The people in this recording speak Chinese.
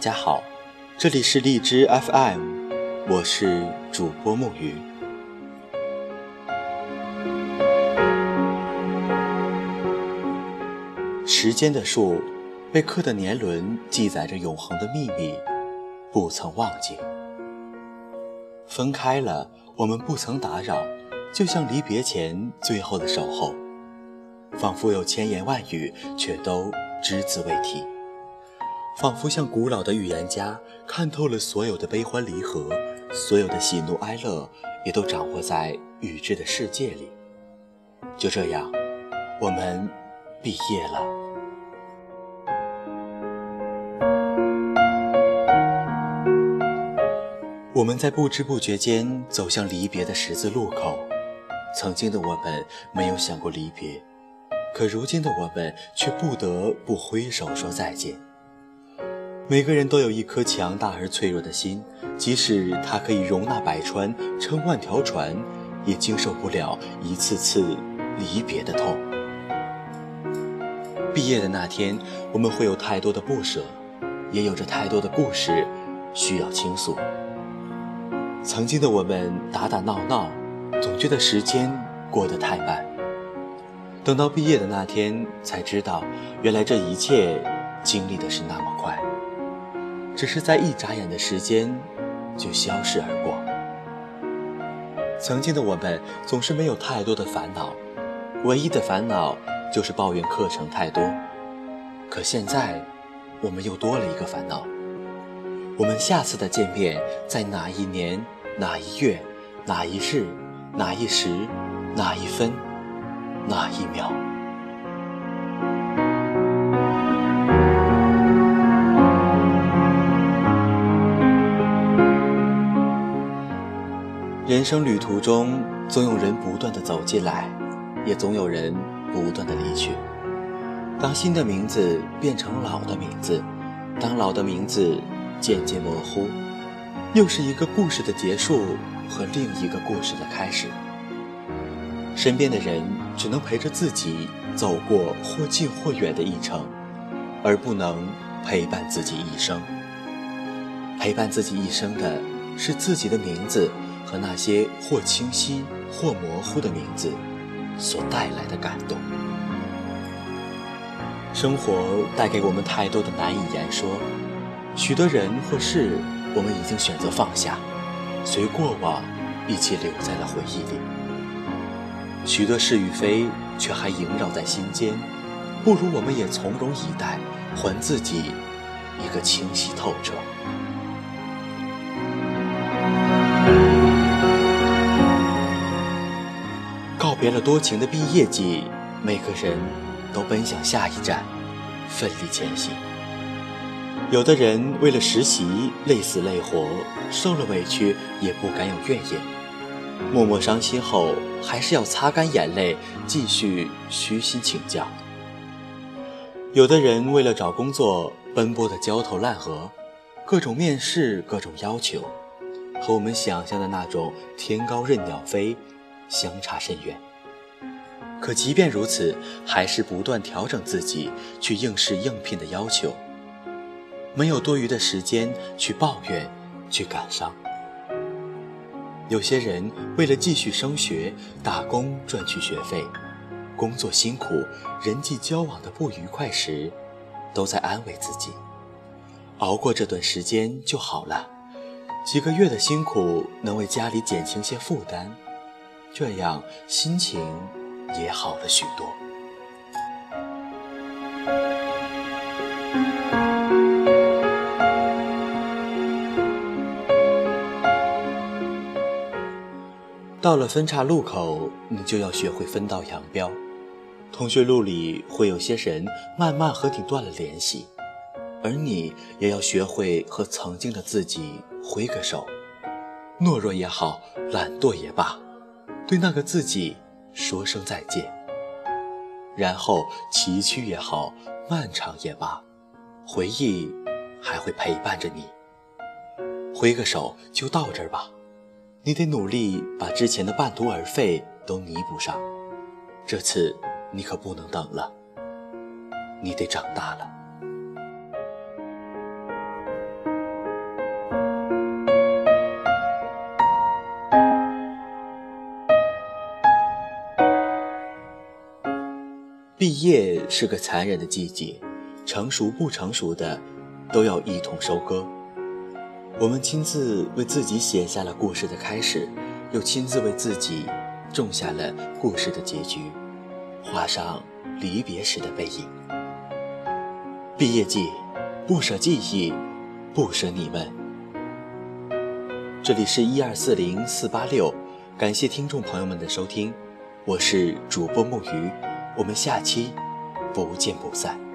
家好，这里是荔枝 FM，我是主播木鱼。时间的树被刻的年轮记载着永恒的秘密，不曾忘记。分开了，我们不曾打扰，就像离别前最后的守候，仿佛有千言万语，却都只字未提。仿佛像古老的预言家，看透了所有的悲欢离合，所有的喜怒哀乐，也都掌握在预知的世界里。就这样，我们毕业了。我们在不知不觉间走向离别的十字路口。曾经的我们没有想过离别，可如今的我们却不得不挥手说再见。每个人都有一颗强大而脆弱的心，即使它可以容纳百川，撑万条船，也经受不了一次次离别的痛。毕业的那天，我们会有太多的不舍，也有着太多的故事需要倾诉。曾经的我们打打闹闹，总觉得时间过得太慢。等到毕业的那天，才知道，原来这一切经历的是那么快。只是在一眨眼的时间，就消失而过。曾经的我们总是没有太多的烦恼，唯一的烦恼就是抱怨课程太多。可现在，我们又多了一个烦恼：我们下次的见面在哪一年、哪一月、哪一日、哪一时、哪一分、哪一秒？人生旅途中，总有人不断的走进来，也总有人不断的离去。当新的名字变成老的名字，当老的名字渐渐模糊，又是一个故事的结束和另一个故事的开始。身边的人只能陪着自己走过或近或远的一程，而不能陪伴自己一生。陪伴自己一生的是自己的名字。和那些或清晰或模糊的名字所带来的感动。生活带给我们太多的难以言说，许多人或事，我们已经选择放下，随过往一起留在了回忆里。许多是与非却还萦绕在心间，不如我们也从容以待，还自己一个清晰透彻。别了多情的毕业季，每个人都奔向下一站，奋力前行。有的人为了实习累死累活，受了委屈也不敢有怨言，默默伤心后还是要擦干眼泪，继续虚心请教。有的人为了找工作奔波的焦头烂额，各种面试，各种要求，和我们想象的那种天高任鸟飞相差甚远。可即便如此，还是不断调整自己，去应试应聘的要求。没有多余的时间去抱怨，去感伤。有些人为了继续升学，打工赚取学费，工作辛苦，人际交往的不愉快时，都在安慰自己：熬过这段时间就好了。几个月的辛苦能为家里减轻些负担，这样心情。也好了许多。到了分岔路口，你就要学会分道扬镳。同学录里会有些人慢慢和你断了联系，而你也要学会和曾经的自己挥个手。懦弱也好，懒惰也罢，对那个自己。说声再见，然后崎岖也好，漫长也罢，回忆还会陪伴着你。挥个手就到这儿吧，你得努力把之前的半途而废都弥补上。这次你可不能等了，你得长大了。夜是个残忍的季节，成熟不成熟的，都要一同收割。我们亲自为自己写下了故事的开始，又亲自为自己种下了故事的结局，画上离别时的背影。毕业季，不舍记忆，不舍你们。这里是一二四零四八六，感谢听众朋友们的收听，我是主播木鱼，我们下期不见不散。